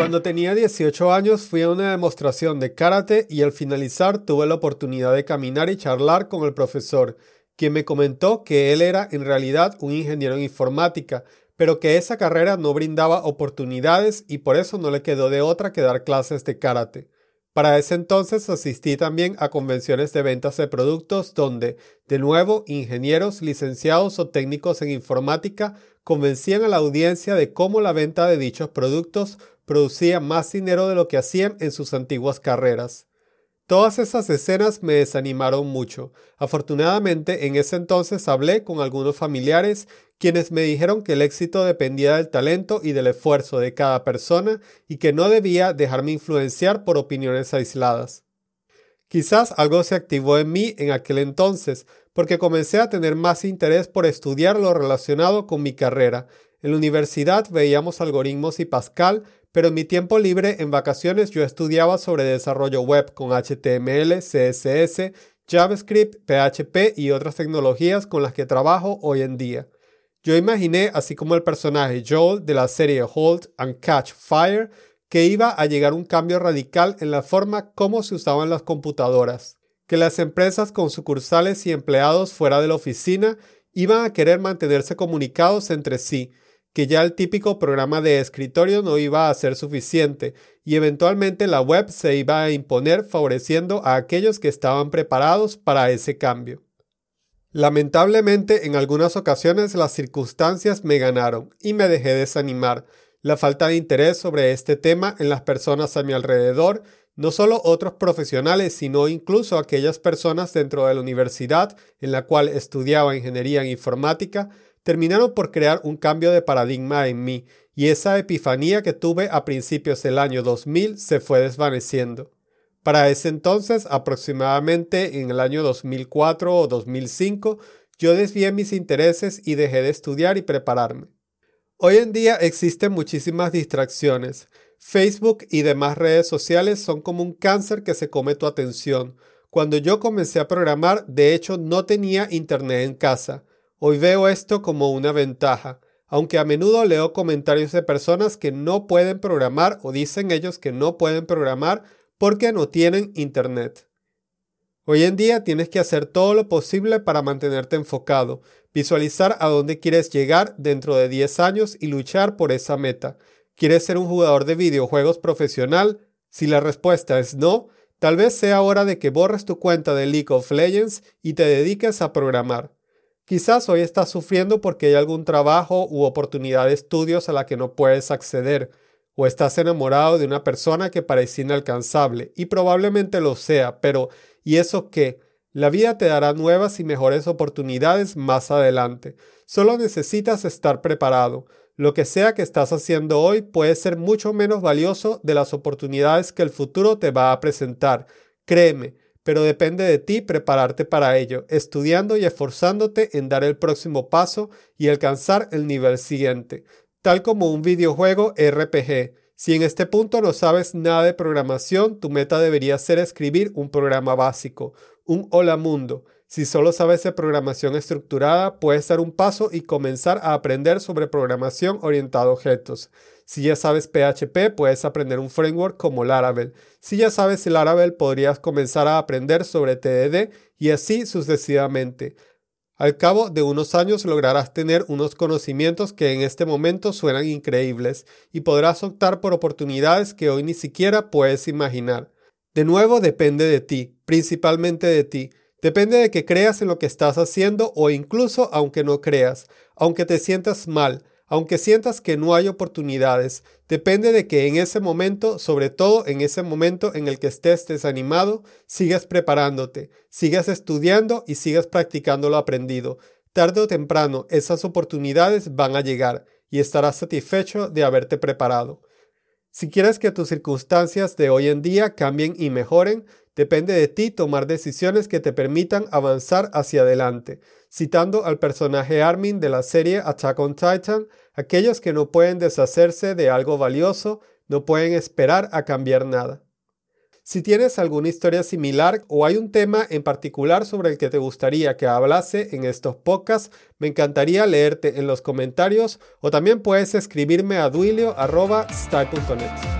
Cuando tenía 18 años fui a una demostración de karate y al finalizar tuve la oportunidad de caminar y charlar con el profesor, quien me comentó que él era en realidad un ingeniero en informática, pero que esa carrera no brindaba oportunidades y por eso no le quedó de otra que dar clases de karate. Para ese entonces asistí también a convenciones de ventas de productos donde, de nuevo, ingenieros, licenciados o técnicos en informática convencían a la audiencia de cómo la venta de dichos productos producía más dinero de lo que hacían en sus antiguas carreras. Todas esas escenas me desanimaron mucho. Afortunadamente, en ese entonces hablé con algunos familiares quienes me dijeron que el éxito dependía del talento y del esfuerzo de cada persona y que no debía dejarme influenciar por opiniones aisladas. Quizás algo se activó en mí en aquel entonces, porque comencé a tener más interés por estudiar lo relacionado con mi carrera. En la universidad veíamos algoritmos y Pascal, pero en mi tiempo libre en vacaciones yo estudiaba sobre desarrollo web con HTML, CSS, JavaScript, PHP y otras tecnologías con las que trabajo hoy en día. Yo imaginé, así como el personaje Joel de la serie Hold and Catch Fire, que iba a llegar un cambio radical en la forma como se usaban las computadoras, que las empresas con sucursales y empleados fuera de la oficina iban a querer mantenerse comunicados entre sí, que ya el típico programa de escritorio no iba a ser suficiente y eventualmente la web se iba a imponer favoreciendo a aquellos que estaban preparados para ese cambio. Lamentablemente, en algunas ocasiones las circunstancias me ganaron y me dejé desanimar. La falta de interés sobre este tema en las personas a mi alrededor, no solo otros profesionales, sino incluso aquellas personas dentro de la universidad en la cual estudiaba ingeniería en informática, terminaron por crear un cambio de paradigma en mí, y esa epifanía que tuve a principios del año 2000 se fue desvaneciendo. Para ese entonces, aproximadamente en el año 2004 o 2005, yo desvié mis intereses y dejé de estudiar y prepararme. Hoy en día existen muchísimas distracciones. Facebook y demás redes sociales son como un cáncer que se come tu atención. Cuando yo comencé a programar, de hecho no tenía internet en casa. Hoy veo esto como una ventaja, aunque a menudo leo comentarios de personas que no pueden programar o dicen ellos que no pueden programar porque no tienen internet. Hoy en día tienes que hacer todo lo posible para mantenerte enfocado, visualizar a dónde quieres llegar dentro de 10 años y luchar por esa meta. ¿Quieres ser un jugador de videojuegos profesional? Si la respuesta es no, tal vez sea hora de que borres tu cuenta de League of Legends y te dediques a programar. Quizás hoy estás sufriendo porque hay algún trabajo u oportunidad de estudios a la que no puedes acceder o estás enamorado de una persona que parecía inalcanzable, y probablemente lo sea, pero ¿y eso qué? La vida te dará nuevas y mejores oportunidades más adelante. Solo necesitas estar preparado. Lo que sea que estás haciendo hoy puede ser mucho menos valioso de las oportunidades que el futuro te va a presentar. Créeme, pero depende de ti prepararte para ello, estudiando y esforzándote en dar el próximo paso y alcanzar el nivel siguiente tal como un videojuego RPG. Si en este punto no sabes nada de programación, tu meta debería ser escribir un programa básico, un hola mundo. Si solo sabes de programación estructurada, puedes dar un paso y comenzar a aprender sobre programación orientada a objetos. Si ya sabes PHP, puedes aprender un framework como Laravel. Si ya sabes Laravel, podrías comenzar a aprender sobre TDD y así sucesivamente. Al cabo de unos años lograrás tener unos conocimientos que en este momento suenan increíbles y podrás optar por oportunidades que hoy ni siquiera puedes imaginar. De nuevo depende de ti, principalmente de ti. Depende de que creas en lo que estás haciendo o incluso aunque no creas, aunque te sientas mal, aunque sientas que no hay oportunidades, depende de que en ese momento, sobre todo en ese momento en el que estés desanimado, sigas preparándote, sigas estudiando y sigas practicando lo aprendido. Tarde o temprano esas oportunidades van a llegar y estarás satisfecho de haberte preparado. Si quieres que tus circunstancias de hoy en día cambien y mejoren, depende de ti tomar decisiones que te permitan avanzar hacia adelante. Citando al personaje Armin de la serie Attack on Titan, Aquellos que no pueden deshacerse de algo valioso no pueden esperar a cambiar nada. Si tienes alguna historia similar o hay un tema en particular sobre el que te gustaría que hablase en estos podcasts, me encantaría leerte en los comentarios o también puedes escribirme a duilio.sty.net.